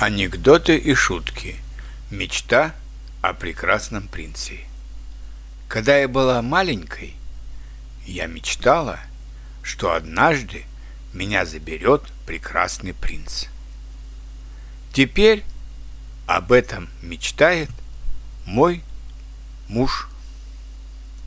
Анекдоты и шутки. Мечта о прекрасном принце. Когда я была маленькой, я мечтала, что однажды меня заберет прекрасный принц. Теперь об этом мечтает мой муж